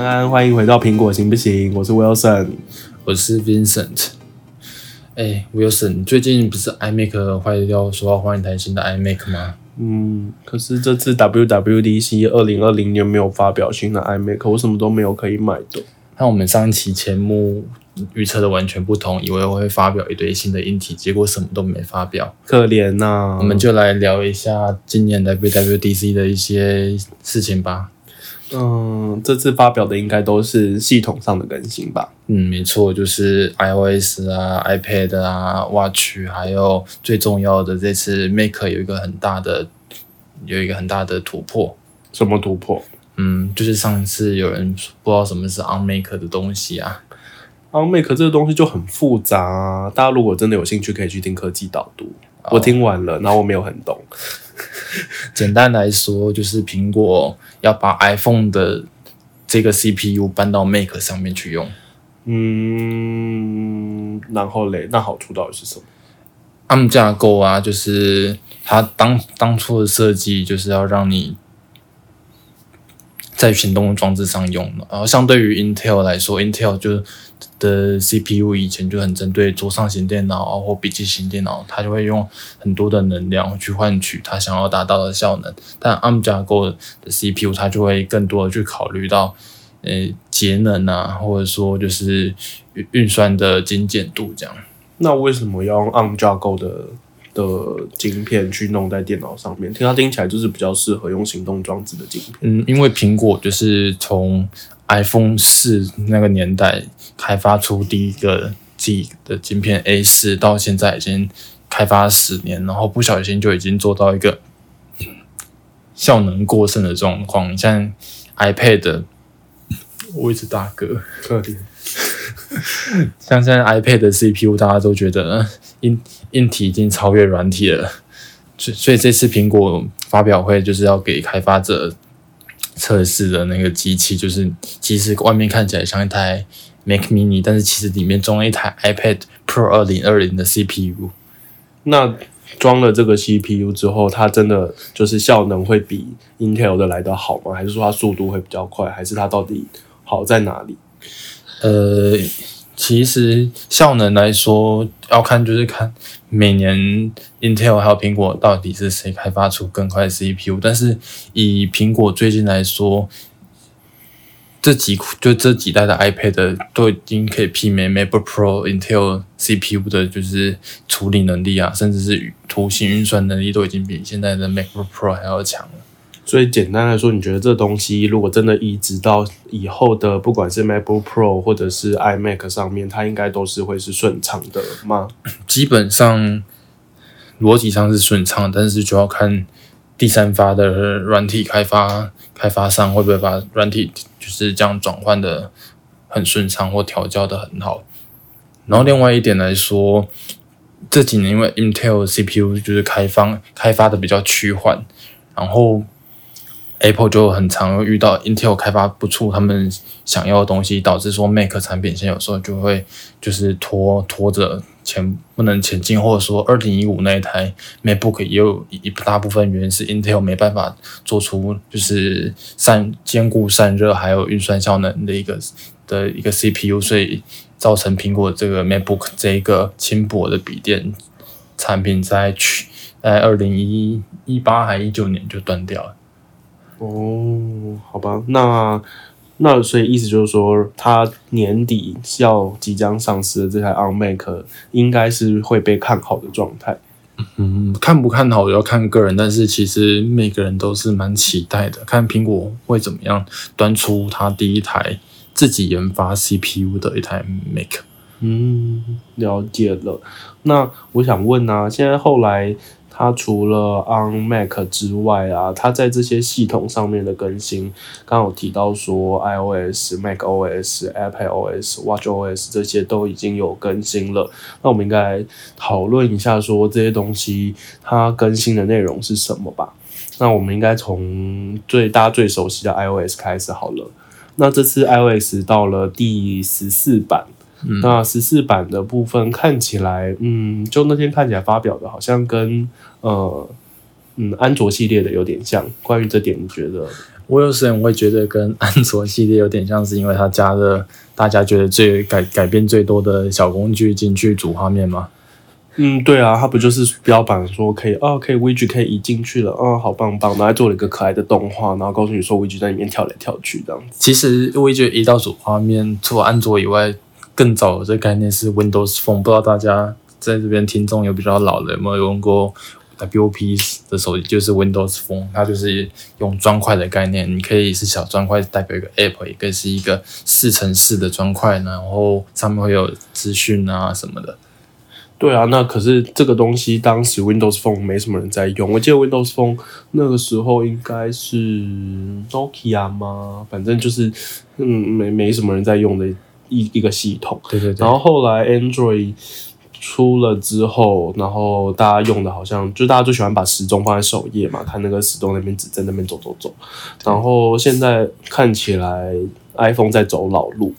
安安，欢迎回到苹果行不行？我是 Wilson，我是 Vincent。哎，Wilson，最近不是 iMac 坏掉，说要换一台新的 iMac 吗？嗯，可是这次 WWDC 二零二零年没有发表新的 iMac，我什么都没有可以买的。那我们上一期节目预测的完全不同，以为我会发表一堆新的硬体，结果什么都没发表，可怜呐。我们就来聊一下今年 WWDC 的一些事情吧。嗯，这次发表的应该都是系统上的更新吧？嗯，没错，就是 iOS 啊、iPad 啊、Watch，还有最重要的这次 Mac 有一个很大的有一个很大的突破。什么突破？嗯，就是上次有人不知道什么是 OnMake 的东西啊，OnMake 这个东西就很复杂啊。大家如果真的有兴趣，可以去听科技导读。我听完了，然后我没有很懂。简单来说，就是苹果要把 iPhone 的这个 CPU 搬到 Mac 上面去用。嗯，然后嘞，那好处到底是什么他们架构啊，就是它当当初的设计就是要让你。在行动装置上用了，然后相对于 Intel 来说，Intel 就的 CPU 以前就很针对桌上型电脑或笔记型电脑，它就会用很多的能量去换取它想要达到的效能。但 ARM 架构的 CPU 它就会更多的去考虑到，呃，节能啊，或者说就是运算的精简度这样。那为什么要用 ARM 架构的？的晶片去弄在电脑上面，听它听起来就是比较适合用行动装置的晶片。嗯，因为苹果就是从 iPhone 四那个年代开发出第一个 G 的晶片 A 四，到现在已经开发十年，然后不小心就已经做到一个效能过剩的状况。像 iPad，我一直大哥，特点。像现在 iPad 的 CPU，大家都觉得硬硬体已经超越软体了，所所以这次苹果发表会就是要给开发者测试的那个机器，就是其实外面看起来像一台 Mac Mini，但是其实里面装了一台 iPad Pro 二零二零的 CPU。那装了这个 CPU 之后，它真的就是效能会比 Intel 的来得好吗？还是说它速度会比较快？还是它到底好在哪里？呃，其实效能来说，要看就是看每年 Intel 还有苹果到底是谁开发出更快的 CPU。但是以苹果最近来说，这几就这几代的 iPad 都已经可以媲美 MacBook Pro Intel CPU 的，就是处理能力啊，甚至是图形运算能力都已经比现在的 MacBook Pro 还要强了。所以简单来说，你觉得这东西如果真的移植到以后的，不管是 MacBook Pro 或者是 iMac 上面，它应该都是会是顺畅的吗？基本上逻辑上是顺畅，但是就要看第三方的软体开发开发商会不会把软体就是这样转换的很顺畅或调教的很好。然后另外一点来说，这几年因为 Intel CPU 就是开发开发的比较趋缓，然后。Apple 就很常遇到 Intel 开发不出他们想要的东西，导致说 Mac 产品线有时候就会就是拖拖着前不能前进，或者说二零一五那一台 MacBook 也有一大部分原因是 Intel 没办法做出就是散兼顾散热还有运算效能的一个的一个 CPU，所以造成苹果这个 MacBook 这一个轻薄的笔电产品在去在二零一一八还一九年就断掉了。哦，好吧，那那所以意思就是说，它年底要即将上市的这台 iMac 应该是会被看好的状态。嗯，看不看好要看个人，但是其实每个人都是蛮期待的，看苹果会怎么样端出它第一台自己研发 CPU 的一台 Mac。嗯，了解了。那我想问啊，现在后来。它除了 on Mac 之外啊，它在这些系统上面的更新，刚刚有提到说 iOS、Mac OS、Apple OS、Watch OS 这些都已经有更新了。那我们应该讨论一下，说这些东西它更新的内容是什么吧？那我们应该从最大家最熟悉的 iOS 开始好了。那这次 iOS 到了第十四版。那十四版的部分看起来，嗯，就那天看起来发表的，好像跟呃嗯安卓系列的有点像。关于这点，你觉得？我有时候会觉得跟安卓系列有点像，是因为它加了大家觉得最改改变最多的小工具进去主画面吗？嗯，对啊，它不就是标榜说可以哦，可以 Widget 可以移进去了，哦，好棒棒，然后还做了一个可爱的动画，然后告诉你说 Widget 在里面跳来跳去这样子。其实 Widget 移到主画面，除了安卓以外，更早的这概念是 Windows Phone，不知道大家在这边听众有比较老的有没有用过 WOP 的手机，就是 Windows Phone，它就是用砖块的概念，你可以是小砖块代表一个 App，也可以是一个四乘四的砖块，然后上面会有资讯啊什么的。对啊，那可是这个东西当时 Windows Phone 没什么人在用，我记得 Windows Phone 那个时候应该是 Nokia 吗？反正就是嗯没没什么人在用的一一个系统。对对对。然后后来 Android 出了之后，然后大家用的好像就大家最喜欢把时钟放在首页嘛，看那个时钟那边指针那边走走走。然后现在看起来 iPhone 在走老路。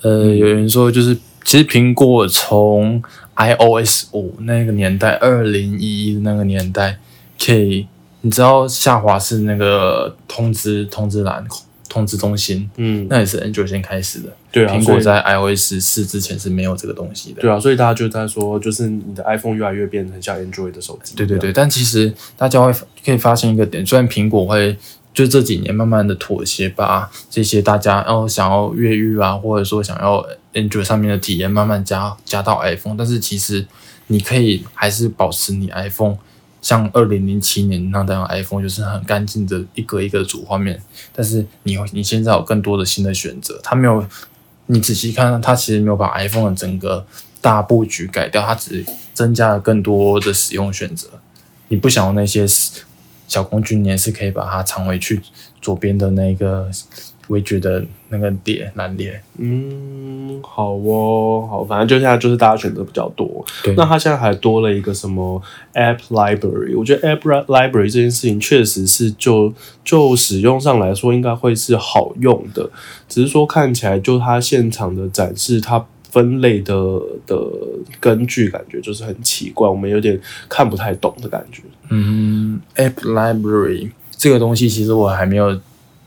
呃，有人说就是其实苹果从 iOS 五那个年代，二零一一那个年代，可以你知道下滑是那个通知通知栏通知中心，嗯，那也是 Android 先开始的。对啊，苹果在 iOS 四之前是没有这个东西的。对啊，所以大家就在说，就是你的 iPhone 越来越变成像 Android 的手机。对对对，但其实大家会可以发现一个点，虽然苹果会就这几年慢慢的妥协，把这些大家哦想要越狱啊，或者说想要。Android 上面的体验慢慢加加到 iPhone，但是其实你可以还是保持你 iPhone 像二零零七年那样 iPhone 就是很干净的一个一个主画面，但是你你现在有更多的新的选择，它没有你仔细看，它其实没有把 iPhone 的整个大布局改掉，它只增加了更多的使用选择。你不想要那些小工具，你也是可以把它藏回去左边的那个。我也觉得那个点难点，嗯，好哦，好，反正就现在就是大家选择比较多。对，那它现在还多了一个什么 App Library？我觉得 App Library 这件事情确实是就就使用上来说，应该会是好用的。只是说看起来就它现场的展示，它分类的的根据感觉就是很奇怪，我们有点看不太懂的感觉。嗯，App Library 这个东西其实我还没有。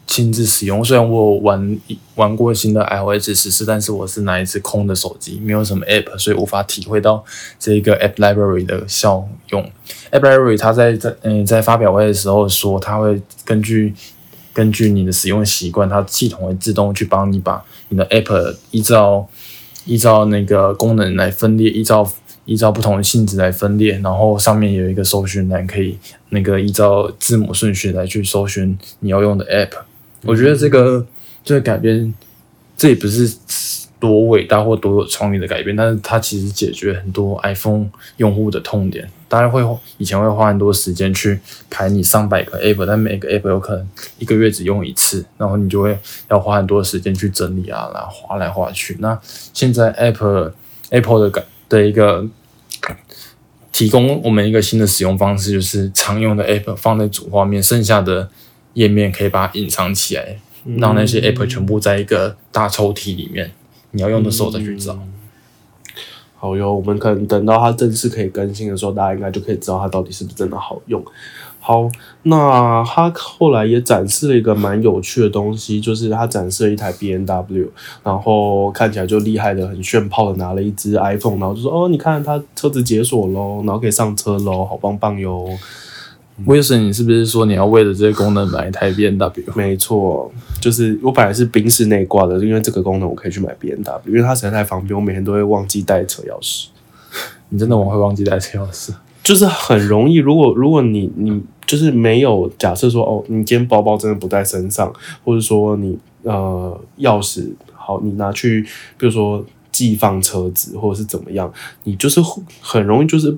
亲自使用，虽然我玩玩过新的 iOS 十四，但是我是拿一只空的手机，没有什么 App，所以无法体会到这个 App Library 的效用。App Library 它在在嗯在发表会的时候说，它会根据根据你的使用习惯，它系统会自动去帮你把你的 App 依照依照那个功能来分裂，依照依照不同的性质来分裂，然后上面有一个搜寻栏，可以那个依照字母顺序来去搜寻你要用的 App。我觉得这个这个改变，这也不是多伟大或多有创意的改变，但是它其实解决很多 iPhone 用户的痛点。当然会以前会花很多时间去排你上百个 App，但每个 App 有可能一个月只用一次，然后你就会要花很多时间去整理啊，然后划来划去。那现在 App Apple 的改的一个提供我们一个新的使用方式，就是常用的 App 放在主画面，剩下的。页面可以把它隐藏起来，让那些 app 全部在一个大抽屉里面，你要用的时候再去找。好哟，我们可能等到它正式可以更新的时候，大家应该就可以知道它到底是不是真的好用。好，那它后来也展示了一个蛮有趣的东西，就是它展示了一台 B N W，然后看起来就厉害的很炫炮的拿了一只 iPhone，然后就说哦，你看它车子解锁喽，然后可以上车喽，好棒棒哟。威森，你是不是说你要为了这个功能买一台 B N W？没错，就是我本来是冰室内挂的，因为这个功能我可以去买 B N W，因为它实在太方便，我每天都会忘记带车钥匙。你真的我会忘记带车钥匙？就是很容易，如果如果你你就是没有假设说哦，你今天包包真的不在身上，或者说你呃钥匙好，你拿去比如说寄放车子或者是怎么样，你就是很容易就是。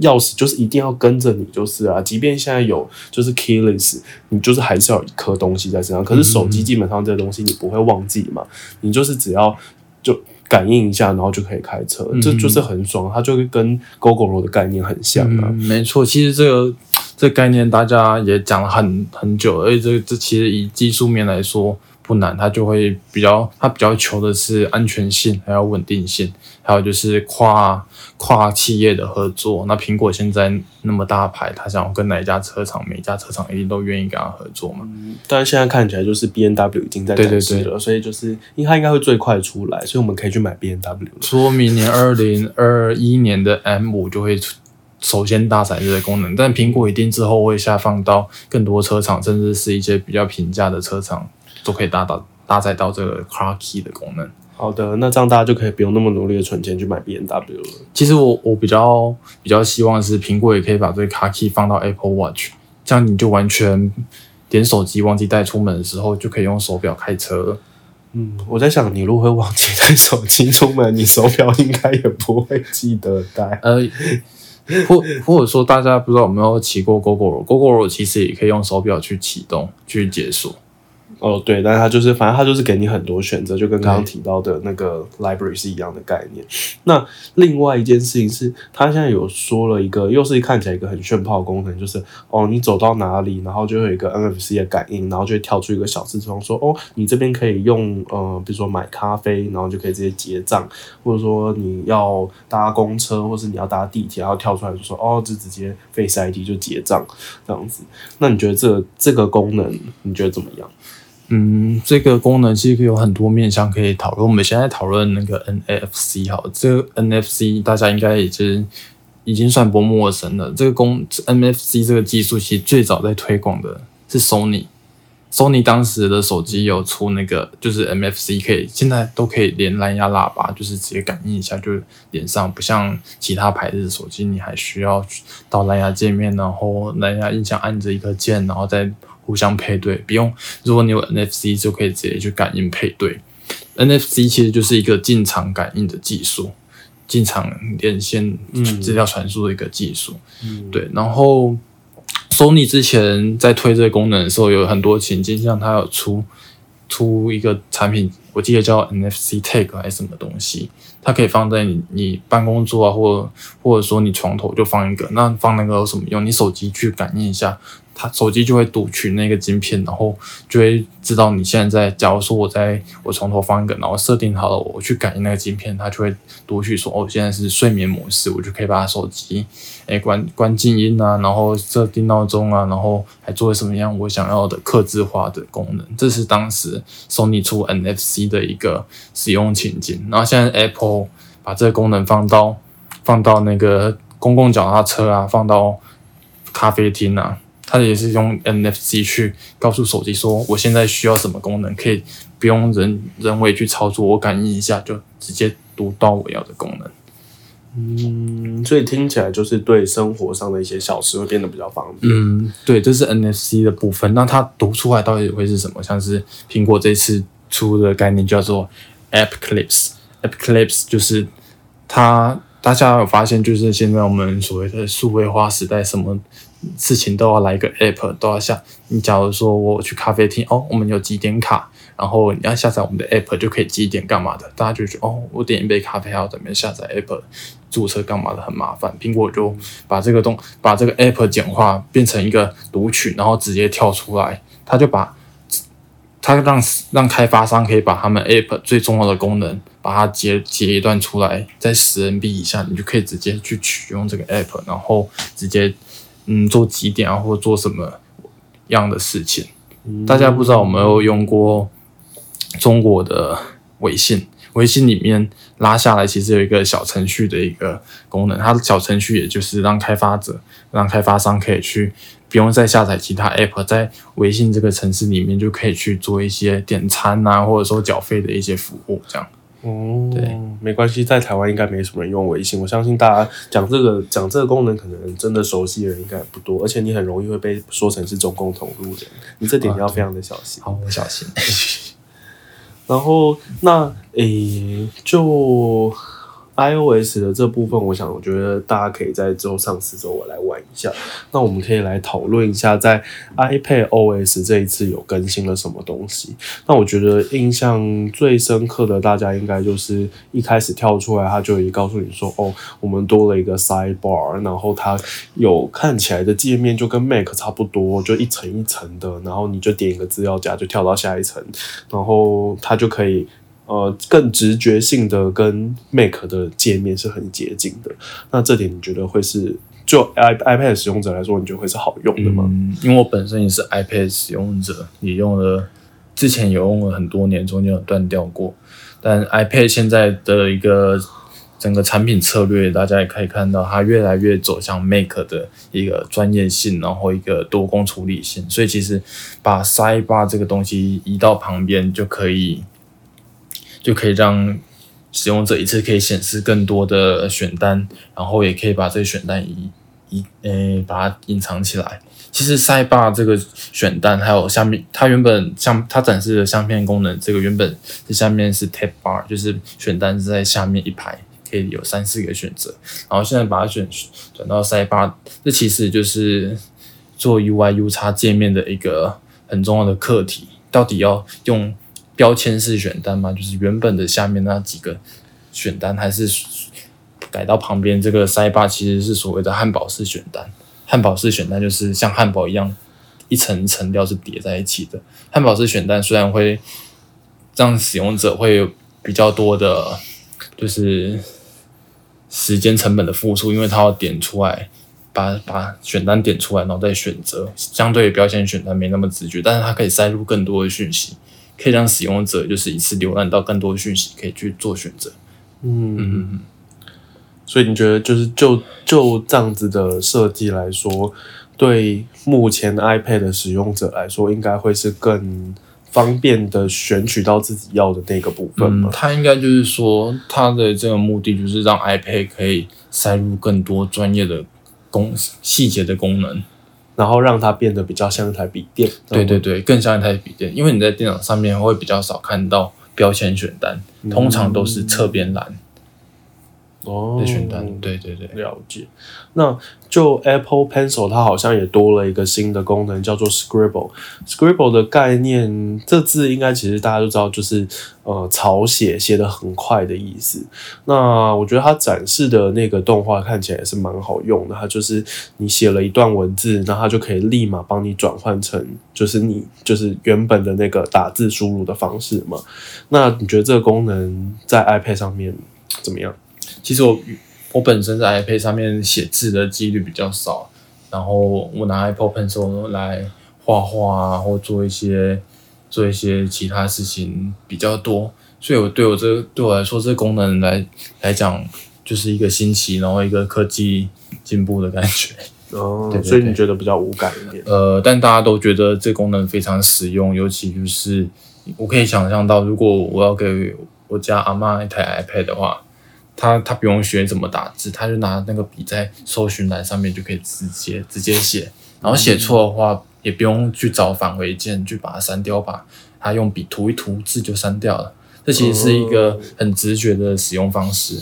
钥匙就是一定要跟着你，就是啊，即便现在有就是 keyless，你就是还是要有一颗东西在身上。可是手机基本上这个东西你不会忘记嘛，你就是只要就感应一下，然后就可以开车，这就是很爽。它就会跟 GoGo 的概念很像啊。没错，其实这个这概念大家也讲了很很久，而且这这其实以技术面来说。不难，他就会比较，他比较求的是安全性，还有稳定性，还有就是跨跨企业的合作。那苹果现在那么大牌，他想要跟哪一家车厂，每一家车厂一定都愿意跟他合作嘛？嗯但是现在看起来就是 B N W 已经在展示了，对对了所以就是因为它应该会最快出来，所以我们可以去买 B N W 了。说明年二零二一年的 M 五就会出首先搭载这些功能，但苹果一定之后会下放到更多车厂，甚至是一些比较平价的车厂都可以搭到搭载到这个 Car Key 的功能。好的，那这样大家就可以不用那么努力的存钱去买 B N W 了。其实我我比较比较希望是苹果也可以把这个 Car Key 放到 Apple Watch，这样你就完全点手机忘记带出门的时候就可以用手表开车了。嗯，我在想，你如果会忘记带手机出门，你手表应该也不会记得带。呃，或或者说大家不知道有没有骑过 GoGoRo，GoGoRo 其实也可以用手表去启动去解锁。哦，对，但是它就是，反正它就是给你很多选择，就跟刚刚提到的那个 library 是一样的概念。那另外一件事情是，它现在有说了一个，又是看起来一个很炫炮的功能，就是哦，你走到哪里，然后就会有一个 NFC 的感应，然后就会跳出一个小视窗，说哦，你这边可以用呃，比如说买咖啡，然后就可以直接结账，或者说你要搭公车，或是你要搭地铁，然后跳出来就说哦，就直接 Face ID 就结账这样子。那你觉得这个这个功能，你觉得怎么样？嗯，这个功能其实有很多面向可以讨论。我们现在讨论那个 NFC 好，这个 NFC 大家应该已经已经算不陌生了。这个功 NFC 这个技术其实最早在推广的是 Sony。Sony 当时的手机有出那个，就是 MFC 可以，现在都可以连蓝牙喇叭，就是直接感应一下就连上，不像其他牌子的手机，你还需要到蓝牙界面，然后蓝牙音响按着一个键，然后再互相配对。不用，如果你有 NFC 就可以直接去感应配对。NFC 其实就是一个进场感应的技术，进场连线资料传输的一个技术。嗯，对，然后 Sony 之前在推这个功能的时候，有很多情境，像它有出出一个产品，我记得叫 NFC Tag 还是什么东西，它可以放在你你办公桌啊，或或者说你床头就放一个，那放那个有什么用？你手机去感应一下，它手机就会读取那个晶片，然后就会知道你现在在。假如说我在我床头放一个，然后设定好了，我去感应那个晶片，它就会读取说，哦，现在是睡眠模式，我就可以把手机诶关关静音啊，然后设定闹钟啊，然后还做什么样我想要的刻字化的功能。这是当时 Sony 出 NFC 的一个使用情景。然后现在 Apple 把这个功能放到放到那个公共脚踏车啊，放到咖啡厅啊。它也是用 NFC 去告诉手机说，我现在需要什么功能，可以不用人人为去操作，我感应一下就直接读到我要的功能。嗯，所以听起来就是对生活上的一些小事会变得比较方便。嗯，对，这是 NFC 的部分。那它读出来到底会是什么？像是苹果这次出的概念叫做 App Clips。App Clips 就是它，大家有发现，就是现在我们所谓的数位化时代，什么事情都要来一个 App，都要下。你假如说我去咖啡厅，哦，我们有几点卡，然后你要下载我们的 App 就可以几点干嘛的，大家就觉得哦，我点一杯咖啡还要怎么下载 App，注册干嘛的很麻烦。苹果就把这个东把这个 App 简化，变成一个读取，然后直接跳出来，他就把它让让开发商可以把他们 App 最重要的功能，把它截截一段出来，在十 MB 以下，你就可以直接去取用这个 App，然后直接嗯做几点啊，或者做什么样的事情。大家不知道有没有用过中国的微信？微信里面拉下来，其实有一个小程序的一个功能，它的小程序也就是让开发者、让开发商可以去不用再下载其他 app，在微信这个城市里面就可以去做一些点餐啊，或者说缴费的一些服务，这样。哦，对，没关系，在台湾应该没什么人用微信。我相信大家讲这个讲这个功能，可能真的熟悉的人应该不多，而且你很容易会被说成是中共同路人，你这点要非常的小心。好，我小心。然后那诶，就 iOS 的这部分，我想我觉得大家可以在之后上市之后我来玩一下。那我们可以来讨论一下，在 iPad OS 这一次有更新了什么东西。那我觉得印象最深刻的，大家应该就是一开始跳出来，它就已经告诉你说，哦，我们多了一个 Sidebar，然后它有看起来的界面就跟 Mac 差不多，就一层一层的，然后你就点一个资料夹就跳到下一层，然后它就可以。呃，更直觉性的跟 Mac 的界面是很接近的。那这点你觉得会是就 i iPad 使用者来说，你觉得会是好用的吗？嗯，因为我本身也是 iPad 使用者，也用了之前有用了很多年，中间有断掉过。但 iPad 现在的一个整个产品策略，大家也可以看到，它越来越走向 Mac 的一个专业性，然后一个多工处理性。所以其实把 Sidebar 这个东西移到旁边就可以。就可以让使用者一次可以显示更多的选单，然后也可以把这个选单移移呃把它隐藏起来。其实塞巴这个选单还有下面，它原本像它展示的相片功能，这个原本这下面是 tab bar，就是选单是在下面一排，可以有三四个选择。然后现在把它选转到塞巴，这其实就是做 UI U 叉界面的一个很重要的课题，到底要用。标签式选单嘛，就是原本的下面那几个选单，还是改到旁边这个塞巴，其实是所谓的汉堡式选单。汉堡式选单就是像汉堡一样，一层层料是叠在一起的。汉堡式选单虽然会让使用者会有比较多的，就是时间成本的付出，因为他要点出来，把把选单点出来，然后再选择，相对标签选单没那么直觉，但是它可以塞入更多的讯息。可以让使用者就是一次浏览到更多的讯息，可以去做选择。嗯嗯嗯。所以你觉得，就是就就这样子的设计来说，对目前 iPad 的使用者来说，应该会是更方便的选取到自己要的那个部分吗？它应该就是说，它的这个目的就是让 iPad 可以塞入更多专业的功细节的功能。然后让它变得比较像一台笔电，对对对，更像一台笔电，因为你在电脑上面会比较少看到标签选单，通常都是侧边栏。哦，的选单，对对对，了解。那就 Apple Pencil，它好像也多了一个新的功能，叫做 Scribble。Scribble 的概念，这字应该其实大家都知道，就是呃草写，写的很快的意思。那我觉得它展示的那个动画看起来也是蛮好用的，它就是你写了一段文字，那它就可以立马帮你转换成就是你就是原本的那个打字输入的方式嘛。那你觉得这个功能在 iPad 上面怎么样？其实我我本身在 iPad 上面写字的几率比较少，然后我拿 Apple Pencil 来画画啊，或做一些做一些其他事情比较多，所以我对我这对我来说，这功能来来讲就是一个新奇，然后一个科技进步的感觉。哦，所以你觉得比较无感一点？呃，但大家都觉得这功能非常实用，尤其就是我可以想象到，如果我要给我家阿妈一台 iPad 的话。他他不用学怎么打字，他就拿那个笔在搜寻栏上面就可以直接直接写，然后写错的话也不用去找返回键去把它删掉，吧，他用笔涂一涂字就删掉了。这其实是一个很直觉的使用方式，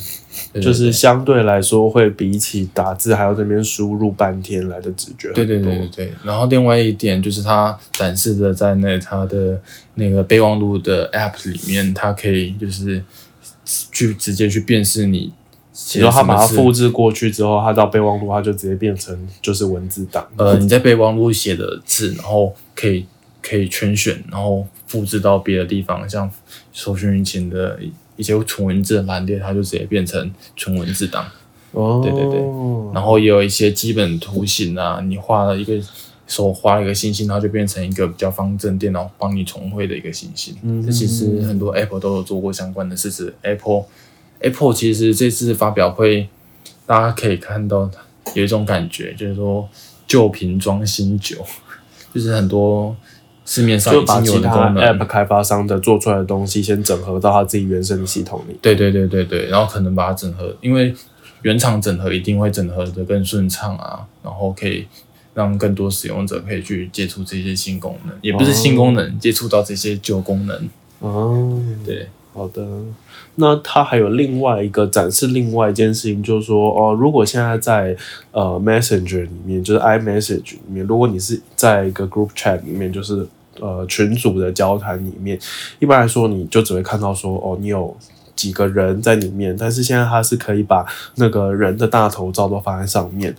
就是相对来说会比起打字还要这边输入半天来的直觉。对对对对对。然后另外一点就是它展示的在那他的那个备忘录的 App 里面，它可以就是。去直接去辨识你，然后他把它复制过去之后，他到备忘录，他就直接变成就是文字档。呃，你在备忘录写的字，然后可以可以圈选，然后复制到别的地方，像搜寻引擎的一些纯文字的栏列，它就直接变成纯文字档。哦，对对对，然后也有一些基本图形啊，你画了一个。手画一个星星，然后就变成一个比较方正，电脑帮你重绘的一个星星。嗯，这其实很多 Apple 都有做过相关的事情。Apple Apple 其实这次发表会，大家可以看到有一种感觉，就是说旧瓶装新酒，就是很多市面上已经有的功能，App 开发商的做出来的东西，先整合到他自己原生的系统里。对对对对对，然后可能把它整合，因为原厂整合一定会整合的更顺畅啊，然后可以。让更多使用者可以去接触这些新功能，也不是新功能，接触到这些旧功能。哦，对，好的，那它还有另外一个展示另外一件事情，就是说哦，如果现在在呃 Messenger 里面，就是 iMessage 里面，如果你是在一个 Group Chat 里面，就是呃群组的交谈里面，一般来说你就只会看到说哦，你有几个人在里面，但是现在它是可以把那个人的大头照都放在上面，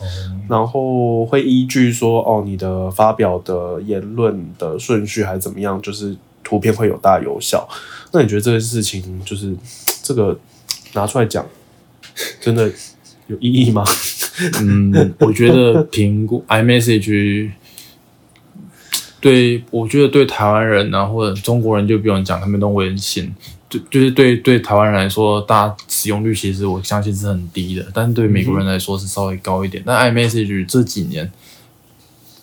然后会依据说哦你的发表的言论的顺序还是怎么样，就是图片会有大有小。那你觉得这个事情就是这个拿出来讲，真的有意义吗？嗯，我觉得评估 iMessage 对我觉得对台湾人啊或者中国人就不用讲，他们都微信，就就是对对台湾人来说，大家使用率其实我相信是很低的，但是对美国人来说是稍微高一点。但 iMessage 这几年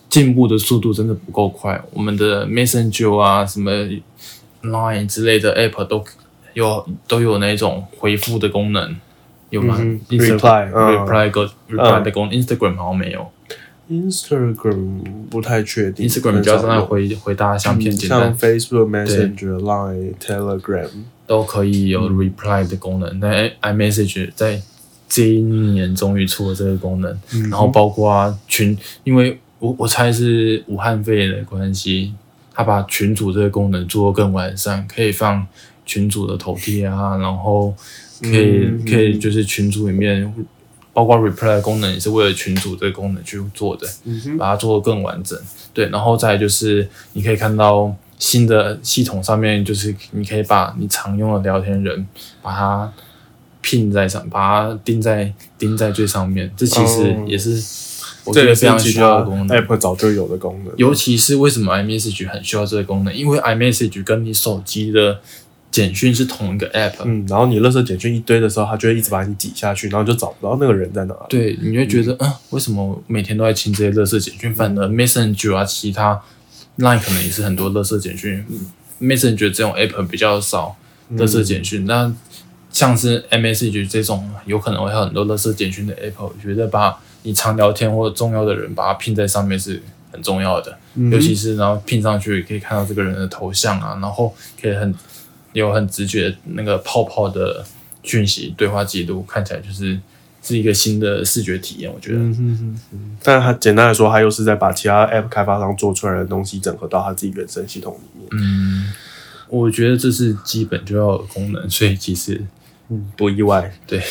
进步的速度真的不够快，我们的 Messenger 啊什么。Line 之类的 App 都有都有那种回复的功能，有吗？Reply Reply 个 Reply 的功能，Instagram 好像没有。Instagram 不太确定，Instagram 比较在回回答相片，简单。像 Facebook Messenger、Line、Telegram 都可以有 Reply 的功能。但 iMessage 在这一年终于出了这个功能，然后包括群，因为我我猜是武汉肺炎的关系。他把群主这个功能做得更完善，可以放群主的头贴啊，然后可以可以就是群主里面，包括 reply 功能也是为了群组这个功能去做的，把它做得更完整。对，然后再就是你可以看到新的系统上面，就是你可以把你常用的聊天人把它拼在上，把它钉在钉在最上面。这其实也是。这个非常需要的功能，App 早就有的功能。尤其是为什么 iMessage 很需要这个功能？因为 iMessage 跟你手机的简讯是同一个 App。嗯，然后你垃圾简讯一堆的时候，它就会一直把你挤下去，然后就找不到那个人在哪。对，你会觉得，嗯，为什么每天都在清这些垃圾简讯？反而 Messenger 啊，其他 Line 可能也是很多垃圾简讯。Messenger 这种 App 比较少垃圾简讯，那像是 iMessage 这种有可能会有很多垃圾简讯的 App，我觉得把你常聊天或者重要的人，把它拼在上面是很重要的，尤其是然后拼上去可以看到这个人的头像啊，然后可以很有很直觉那个泡泡的讯息对话记录，看起来就是是一个新的视觉体验。我觉得，嗯嗯嗯。但它简单来说，它又是在把其他 App 开发商做出来的东西整合到它自己原生系统里面。嗯，我觉得这是基本就要有功能，所以其实嗯不意外。对。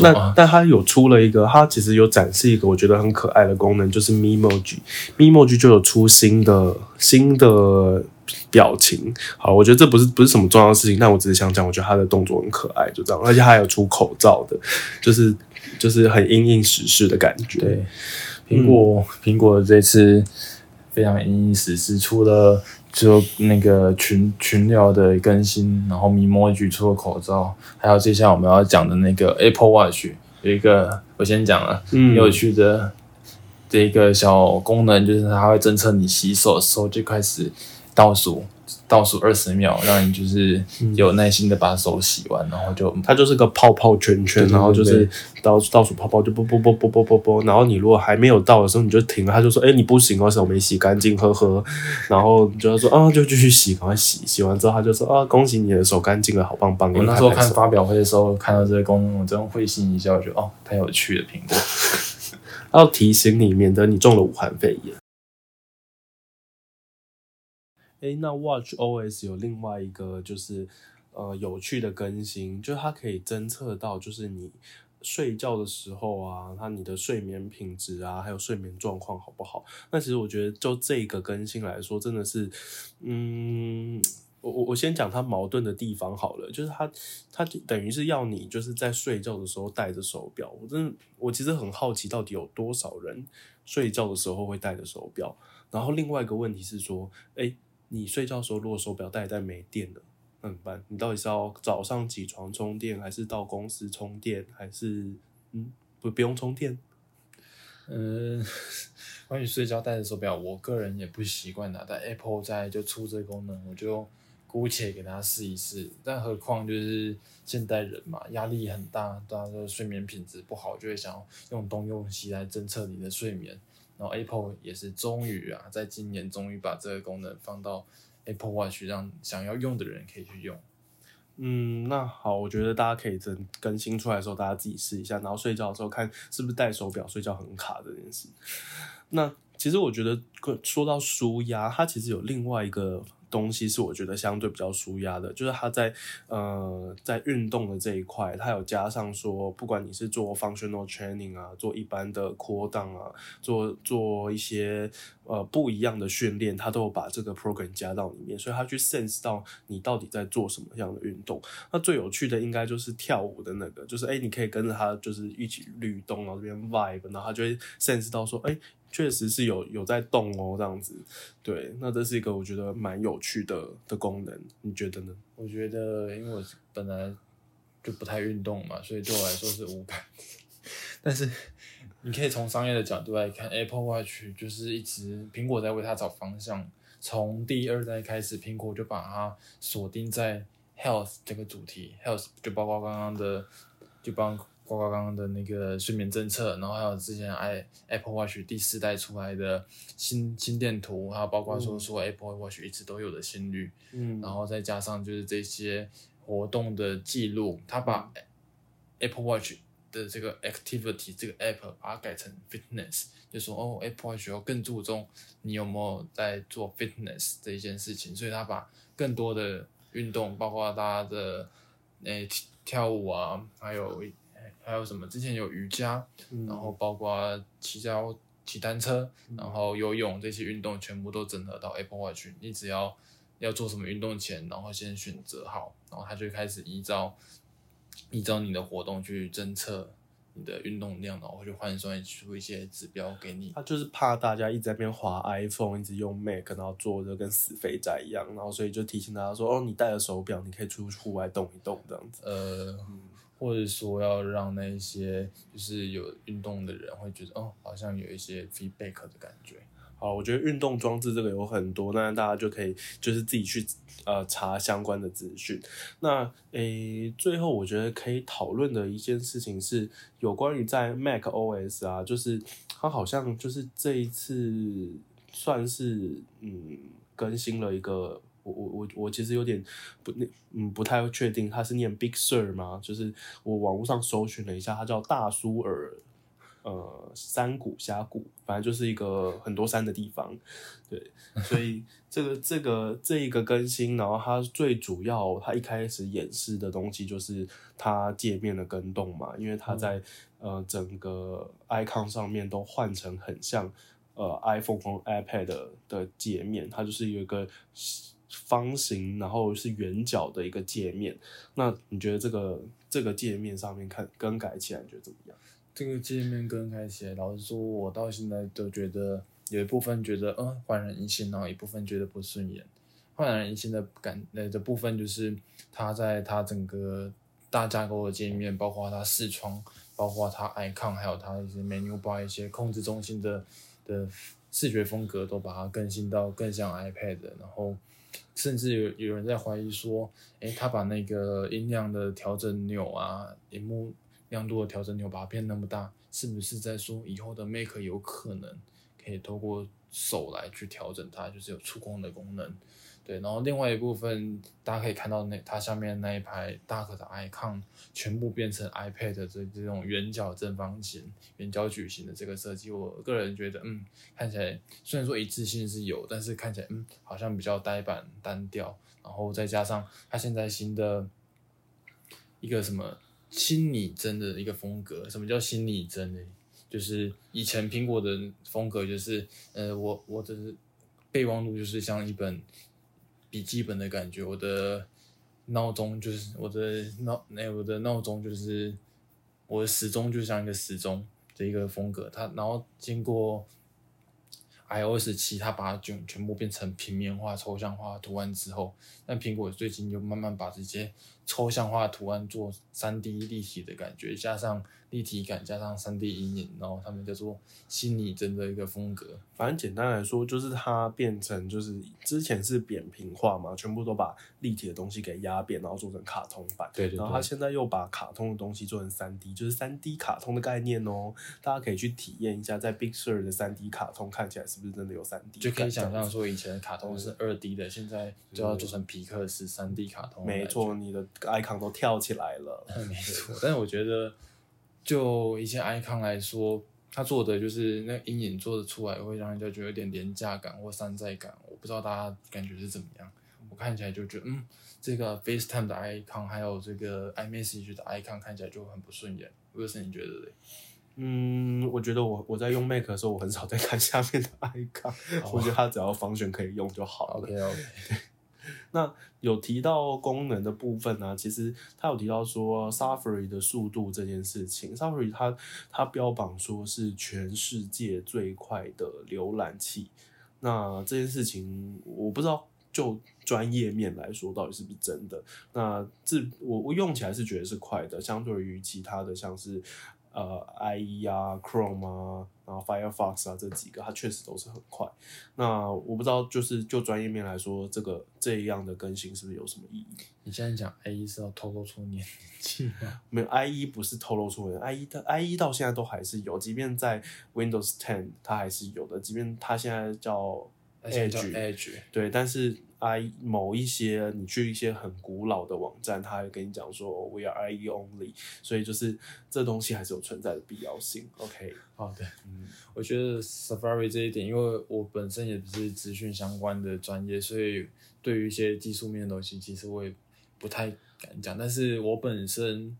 那但它有出了一个，它其实有展示一个我觉得很可爱的功能，就是 Memoji，Memoji 就有出新的新的表情。好，我觉得这不是不是什么重要的事情，但我只是想讲，我觉得他的动作很可爱，就这样。而且还有出口罩的，就是就是很应应时事的感觉。对，苹果苹果这次非常应应时事，出了。就那个群群聊的更新，然后 Memoji 出了口罩，还有接下来我们要讲的那个 Apple Watch 有一个，我先讲了，嗯，有趣的这一个小功能，就是它会侦测你洗手的时候就开始倒数。倒数二十秒，让你就是有耐心的把手洗完，然后就它就是个泡泡圈圈，然后就是倒倒数泡泡就啵啵啵啵啵啵啵，然后你如果还没有到的时候你就停了，他就说哎你不行哦手没洗干净呵呵，然后就要说啊就继续洗，赶快洗，洗完之后他就说啊恭喜你的手干净了，好棒棒。我那时候看发表会的时候看到这个功能，我真会心一笑，我觉得哦太有趣了苹果，要提醒你免得你中了武汉肺炎。哎，那 Watch OS 有另外一个就是呃有趣的更新，就是它可以侦测到，就是你睡觉的时候啊，它你的睡眠品质啊，还有睡眠状况好不好？那其实我觉得就这个更新来说，真的是，嗯，我我我先讲它矛盾的地方好了，就是它它等于是要你就是在睡觉的时候戴着手表，我真的我其实很好奇，到底有多少人睡觉的时候会戴着手表？然后另外一个问题是说，哎。你睡觉时候如果手表带带没电了，那怎么办？你到底是要早上起床充电，还是到公司充电，还是嗯不不用充电？嗯，关于睡觉带着手表，我个人也不习惯的。但 Apple 在就出这功能，我就姑且给大家试一试。但何况就是现代人嘛，压力很大，大家的睡眠品质不好，就会想要用东用西来侦测你的睡眠。然后 Apple 也是终于啊，在今年终于把这个功能放到 Apple Watch，让想要用的人可以去用。嗯，那好，我觉得大家可以等更新出来的时候，大家自己试一下，然后睡觉的时候看是不是戴手表睡觉很卡这件事。那其实我觉得说到舒压，它其实有另外一个。东西是我觉得相对比较舒压的，就是他在呃在运动的这一块，他有加上说，不管你是做 functional training 啊，做一般的 cool down 啊，做做一些呃不一样的训练，他都有把这个 program 加到里面，所以他去 sense 到你到底在做什么样的运动。那最有趣的应该就是跳舞的那个，就是哎，你可以跟着他就是一起律动，然后这边 vibe，然后他就会 sense 到说，哎。确实是有有在动哦，这样子，对，那这是一个我觉得蛮有趣的的功能，你觉得呢？我觉得，因为我本来就不太运动嘛，所以对我来说是无感。但是你可以从商业的角度来看，Apple Watch 就是一直苹果在为它找方向，从第二代开始，苹果就把它锁定在 Health 这个主题，Health 就包括刚刚的，就帮。包括刚刚的那个睡眠政策，然后还有之前 i Apple Watch 第四代出来的心心电图，还有包括说说 Apple Watch 一直都有的心率，嗯，然后再加上就是这些活动的记录，他把 Apple Watch 的这个 Activity 这个 App 把它改成 Fitness，就说哦 Apple Watch 要更注重你有没有在做 Fitness 这一件事情，所以他把更多的运动，包括大家的诶跳舞啊，还有。还有什么？之前有瑜伽，然后包括骑脚、骑单车，然后游泳这些运动，全部都整合到 Apple Watch。你只要要做什么运动前，然后先选择好，然后它就开始依照依照你的活动去侦测。你的运动量，然后去换算出一些指标给你。他就是怕大家一直在边滑 iPhone，一直用 Mac，然后做的跟死肥宅一样，然后所以就提醒大家说：“哦，你戴了手表，你可以出户外动一动这样子。”呃，或者说要让那些就是有运动的人会觉得哦，好像有一些 feedback 的感觉。好，我觉得运动装置这个有很多，那大家就可以就是自己去呃查相关的资讯。那诶，最后我觉得可以讨论的一件事情是有关于在 Mac OS 啊，就是它好像就是这一次算是嗯更新了一个，我我我我其实有点不那嗯不太确定他是念 Big Sur 吗？就是我网络上搜寻了一下，他叫大苏尔。呃，山谷峡谷，反正就是一个很多山的地方，对，所以 这个这个这一个更新，然后它最主要，它一开始演示的东西就是它界面的更动嘛，因为它在呃整个 icon 上面都换成很像呃 iPhone 和 iPad 的界面，它就是有一个方形，然后是圆角的一个界面。那你觉得这个这个界面上面看更改起来，你觉得怎么样？这个界面更改起来，老实说，我到现在都觉得有一部分觉得嗯焕然一新，然后一部分觉得不顺眼。焕然一新的感呃的部分就是它在它整个大架构的界面，包括它视窗，包括它 icon，还有它一些 menu bar 一些控制中心的的视觉风格，都把它更新到更像 iPad。然后甚至有有人在怀疑说，诶，他把那个音量的调整钮啊，荧幕。亮度的调整钮把它变那么大，是不是在说以后的 Mac 有可能可以透过手来去调整它，就是有触控的功能？对，然后另外一部分大家可以看到那它下面那一排大个的 icon 全部变成 iPad 的这这种圆角正方形、圆角矩形的这个设计，我个人觉得，嗯，看起来虽然说一致性是有，但是看起来嗯好像比较呆板单调，然后再加上它现在新的一个什么？新拟真的一个风格，什么叫新拟真呢？就是以前苹果的风格，就是呃，我我的备忘录就是像一本笔记本的感觉，我的闹钟就是我的闹那我的闹钟就是我的时钟就像一个时钟的一个风格，它然后经过。iOS 七，它把它全全部变成平面化、抽象化图案之后，但苹果最近就慢慢把这些抽象化图案做三 D 立体的感觉，加上立体感，加上三 D 阴影，然后他们叫做心理真的一个风格。反正简单来说，就是它变成就是之前是扁平化嘛，全部都把立体的东西给压扁，然后做成卡通版。对对。然后它现在又把卡通的东西做成三 D，就是三 D 卡通的概念哦。大家可以去体验一下，在 Big Sur 的三 D 卡通看起来是。是不是真的有三 D，就可以想象说以前的卡通是二 D 的，现在就要做成皮克斯三 D 卡通。没错，你的 icon 都跳起来了。没错，但是我觉得就一些 icon 来说，他做的就是那阴影做的出来，会让人家觉得有点廉价感或山寨感。我不知道大家感觉是怎么样。我看起来就觉得，嗯，这个 FaceTime 的 icon 还有这个 iMessage 的 icon 看起来就很不顺眼。为什么你觉得嘞？嗯，我觉得我我在用 Mac 的时候，我很少在看下面的 icon，我觉得它只要方选可以用就好了。OK OK。那有提到功能的部分呢？其实他有提到说 Safari 的速度这件事情，Safari 它它标榜说是全世界最快的浏览器。那这件事情我不知道。就专业面来说，到底是不是真的？那这我我用起来是觉得是快的，相对于其他的像是呃 IE 啊、Chrome 啊、然后 Firefox 啊这几个，它确实都是很快。那我不知道，就是就专业面来说，这个这样的更新是不是有什么意义？你现在讲 IE 是要透露出年纪吗？没有，IE 不是透露出年，IE 的 IE 到现在都还是有，即便在 Windows Ten 它还是有的，即便它现在叫 Edge，Edge 对，但是。I 某一些你去一些很古老的网站，他会跟你讲说 we are IE only，所以就是这东西还是有存在的必要性。OK，好的，嗯，我觉得 Safari 这一点，因为我本身也不是资讯相关的专业，所以对于一些技术面的东西，其实我也不太敢讲。但是我本身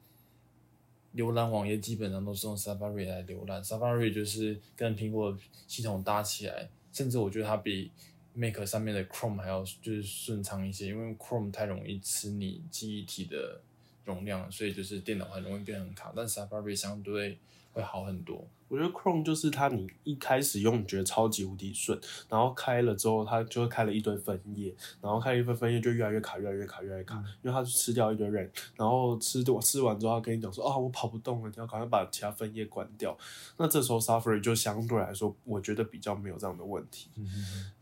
浏览网页基本上都是用 Safari 来浏览，Safari 就是跟苹果系统搭起来，甚至我觉得它比 Mac 上面的 Chrome 还要就是顺畅一些，因为 Chrome 太容易吃你记忆体的容量，所以就是电脑很容易变很卡。但 Safari 相对会好很多。我觉得 Chrome 就是它，你一开始用你觉得超级无敌顺，然后开了之后，它就会开了一堆分页，然后开一份分页就越来越卡，越来越卡，越来越卡，因为它吃掉一堆 RAM，然后吃我吃完之后，它跟你讲说啊，我跑不动了，你要赶快把其他分页关掉。那这时候 Safari 就相对来说，我觉得比较没有这样的问题。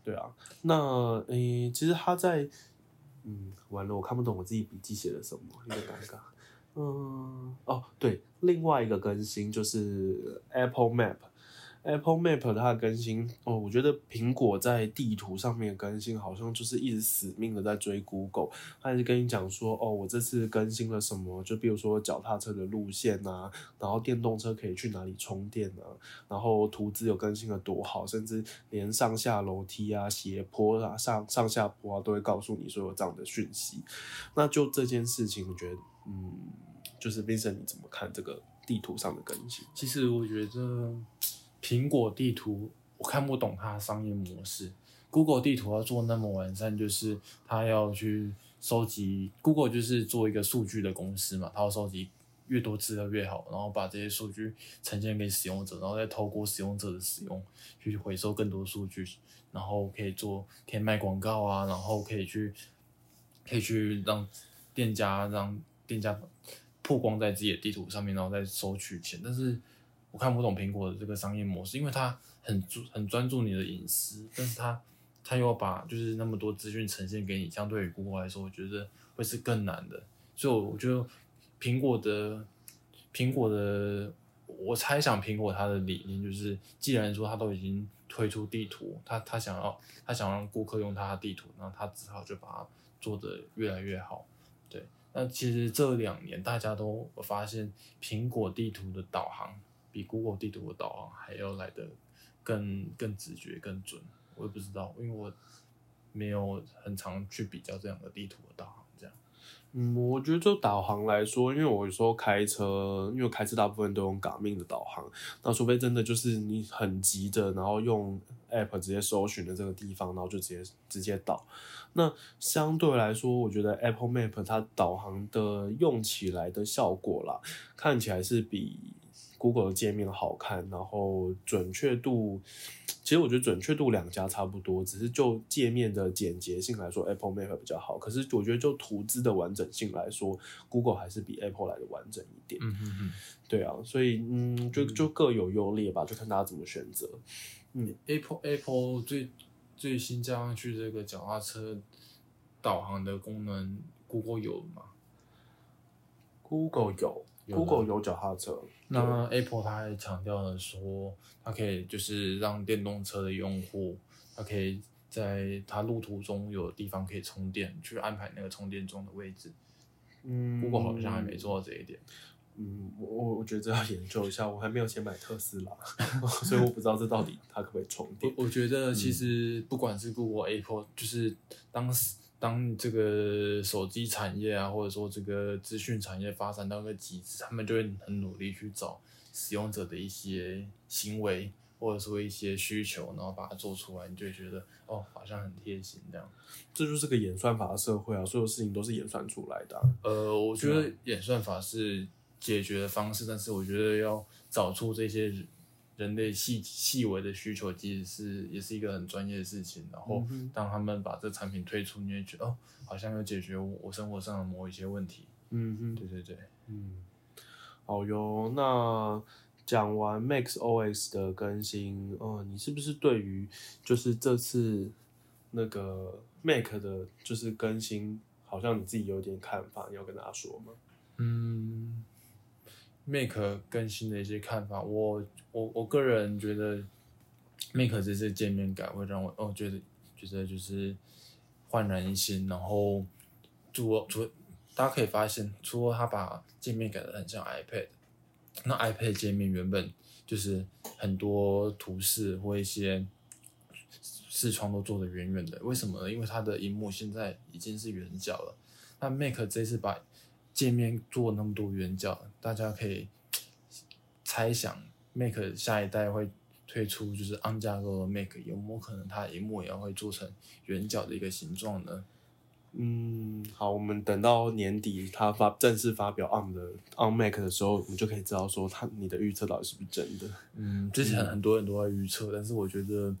对啊，那诶，其实它在嗯，完了，我看不懂我自己笔记写的什么，有点尴尬。嗯，哦，对，另外一个更新就是 Apple Map，Apple Map 它的更新哦，我觉得苹果在地图上面更新好像就是一直死命的在追 Google，它一直跟你讲说，哦，我这次更新了什么？就比如说脚踏车的路线啊，然后电动车可以去哪里充电啊，然后图资有更新的多好，甚至连上下楼梯啊、斜坡啊、上上下坡啊都会告诉你说有这样的讯息。那就这件事情，我觉得。嗯，就是 Vincent，你怎么看这个地图上的更新？其实我觉得苹果地图我看不懂它的商业模式。Google 地图要做那么完善，就是它要去收集 Google 就是做一个数据的公司嘛，它要收集越多资料越好，然后把这些数据呈现给使用者，然后再透过使用者的使用去回收更多数据，然后可以做可以卖广告啊，然后可以去可以去让店家让。店家曝光在自己的地图上面，然后再收取钱。但是我看不懂苹果的这个商业模式，因为它很注很专注你的隐私，但是它它又把就是那么多资讯呈现给你，相对于谷歌来说，我觉得会是更难的。所以我觉得苹果的苹果的，我猜想苹果它的理念就是，既然说它都已经推出地图，它它想要它想让顾客用它的地图，然后它只好就把它做得越来越好，那其实这两年大家都发现，苹果地图的导航比 Google 地图的导航还要来的更更直觉、更准。我也不知道，因为我没有很常去比较这两个地图的导航。嗯，我觉得就导航来说，因为我有时候开车，因为开车大部分都用港命的导航，那除非真的就是你很急的，然后用。app 直接搜寻的这个地方，然后就直接直接导。那相对来说，我觉得 Apple Map 它导航的用起来的效果啦，看起来是比 Google 的界面好看，然后准确度，其实我觉得准确度两家差不多，只是就界面的简洁性来说，Apple Map 比较好。可是我觉得就图资的完整性来说，Google 还是比 Apple 来的完整一点。嗯嗯嗯，对啊，所以嗯，就就各有优劣吧，就看大家怎么选择。嗯，Apple Apple 最最新加上去这个脚踏车导航的功能，Google 有吗？Google 有，Google 有脚踏车，那 Apple 它还强调了说，它可以就是让电动车的用户，它可以在它路途中有地方可以充电，去安排那个充电桩的位置。嗯 Google 好像还没做到这一点。嗯，我我我觉得这要研究一下，我还没有钱买特斯拉，所以我不知道这到底它可不可以充电。我我觉得其实不管是 Google、Apple，就是当当这个手机产业啊，或者说这个资讯产业发展到一个极致，他们就会很努力去找使用者的一些行为，或者说一些需求，然后把它做出来，你就会觉得哦，好像很贴心这样。这就是个演算法的社会啊，所有事情都是演算出来的啊、呃，我觉得演算法是解决的方式，但是我觉得要找出这些人人类细细微的需求，其实是也是一个很专业的事情。然后当他们把这产品推出，你会觉得哦，好像有解决我我生活上的某一些问题。嗯哼，对对对，嗯，好哟。那讲完 Max OS 的更新，哦、你是不是对于就是这次那个 Mac 的，就是更新，好像你自己有点看法，你要跟大家说吗？嗯，Make 更新的一些看法，我我我个人觉得 Make 这次界面改会让我哦觉得觉得就是焕然一新，然后除除大家可以发现，除了它把界面改的很像 iPad，那 iPad 界面原本就是很多图示或一些视窗都做的圆圆的，为什么呢？因为它的荧幕现在已经是圆角了。那 Make 这次把界面做那么多圆角，大家可以猜想 Make 下一代会推出就是 on 架构的 Make，有没有可能它的荧幕也要会做成圆角的一个形状呢？嗯，好，我们等到年底它发正式发表 ARM 的 ARM Mac 的时候，我们就可以知道说它你的预测到底是不是真的。嗯，之前很多人都在预测，但是我觉得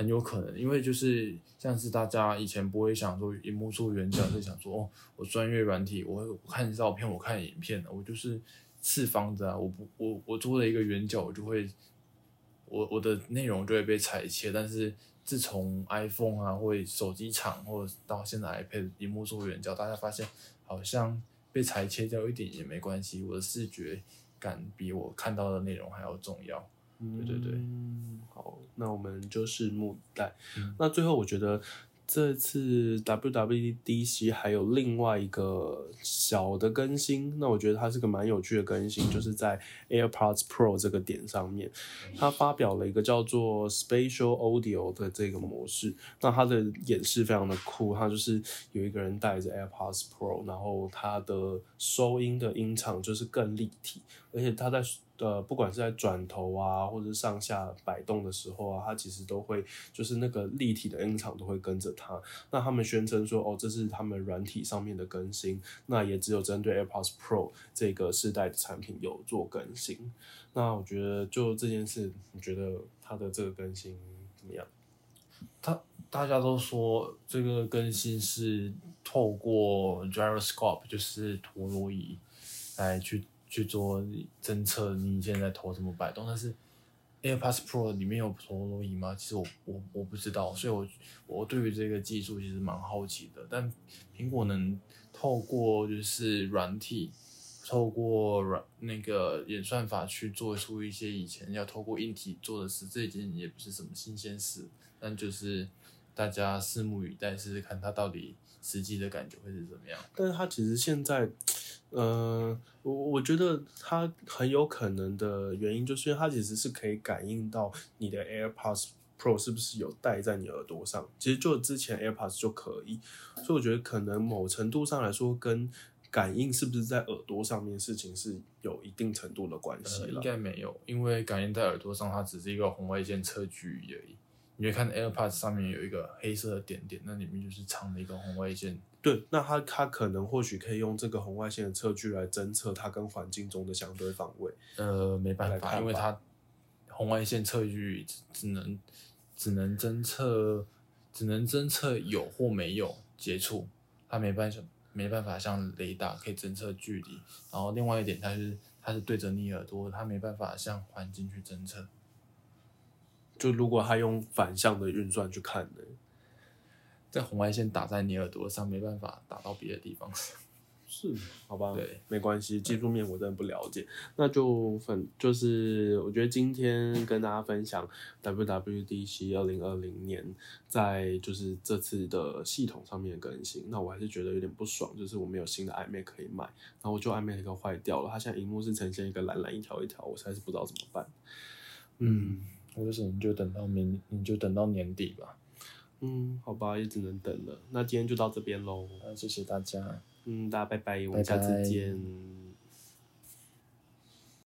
很有可能，因为就是像是大家以前不会想说荧幕做圆角，是想说哦，我专业软体，我我看照片，我看影片，我就是四方的啊，我不我我做了一个圆角，我就会我我的内容就会被裁切，但是自从 iPhone 啊或手机厂，或者到现在 iPad 荧幕做圆角，大家发现好像被裁切掉一点也没关系，我的视觉感比我看到的内容还要重要。对对对嗯，好，那我们就拭目以待。嗯那最后，我觉得这次 WWDC 还有另外一个小的更新，那我觉得它是个蛮有趣的更新，就是在 AirPods Pro 这个点上面，它发表了一个叫做 Spatial Audio 的这个模式。那它的演示非常的酷，它就是有一个人戴着 AirPods Pro，然后它的收音的音场就是更立体，而且它在呃，不管是在转头啊，或者上下摆动的时候啊，它其实都会就是那个立体的音场都会跟着它。那他们宣称说，哦，这是他们软体上面的更新，那也只有针对 AirPods Pro 这个世代的产品有做更新。那我觉得就这件事，你觉得它的这个更新怎么样？他大家都说这个更新是透过 gyroscope，就是陀螺仪来去去做侦测你现在头怎么摆动，但是 AirPods Pro 里面有陀螺仪吗？其实我我我不知道，所以我我对于这个技术其实蛮好奇的。但苹果能透过就是软体，透过软那个演算法去做出一些以前要透过硬体做的事，这已经也不是什么新鲜事，但就是大家拭目以待，试试看它到底实际的感觉会是怎么样。但是它其实现在，呃，我我觉得它很有可能的原因，就是因为它其实是可以感应到你的 AirPods Pro 是不是有戴在你耳朵上。其实就之前 AirPods 就可以，所以我觉得可能某程度上来说，跟感应是不是在耳朵上面事情是有一定程度的关系呃，应。该没有，因为感应在耳朵上，它只是一个红外线测距仪而已。你会看 AirPods 上面有一个黑色的点点，那里面就是藏了一个红外线。对，那它它可能或许可以用这个红外线的测距来侦测它跟环境中的相对方位。呃，没办法，因为它红外线测距只只能只能侦测只能侦测有或没有接触，它没办法没办法像雷达可以侦测距离。然后另外一点，它是它是对着你耳朵，它没办法像环境去侦测。就如果它用反向的运算去看呢？在红外线打在你耳朵上，没办法打到别的地方。是，好吧，对，没关系，技术面我真的不了解，那就分就是我觉得今天跟大家分享 WWDC 二零二零年在就是这次的系统上面的更新，那我还是觉得有点不爽，就是我没有新的 iMac 可以买，然后我就 iMac 个坏掉了，它现在荧幕是呈现一个蓝蓝一条一条，我实在是不知道怎么办。嗯我就是你就等到明，你就等到年底吧。嗯，好吧，也只能等了。那今天就到这边喽。那谢谢大家。嗯，大家拜拜，我们下次拜见。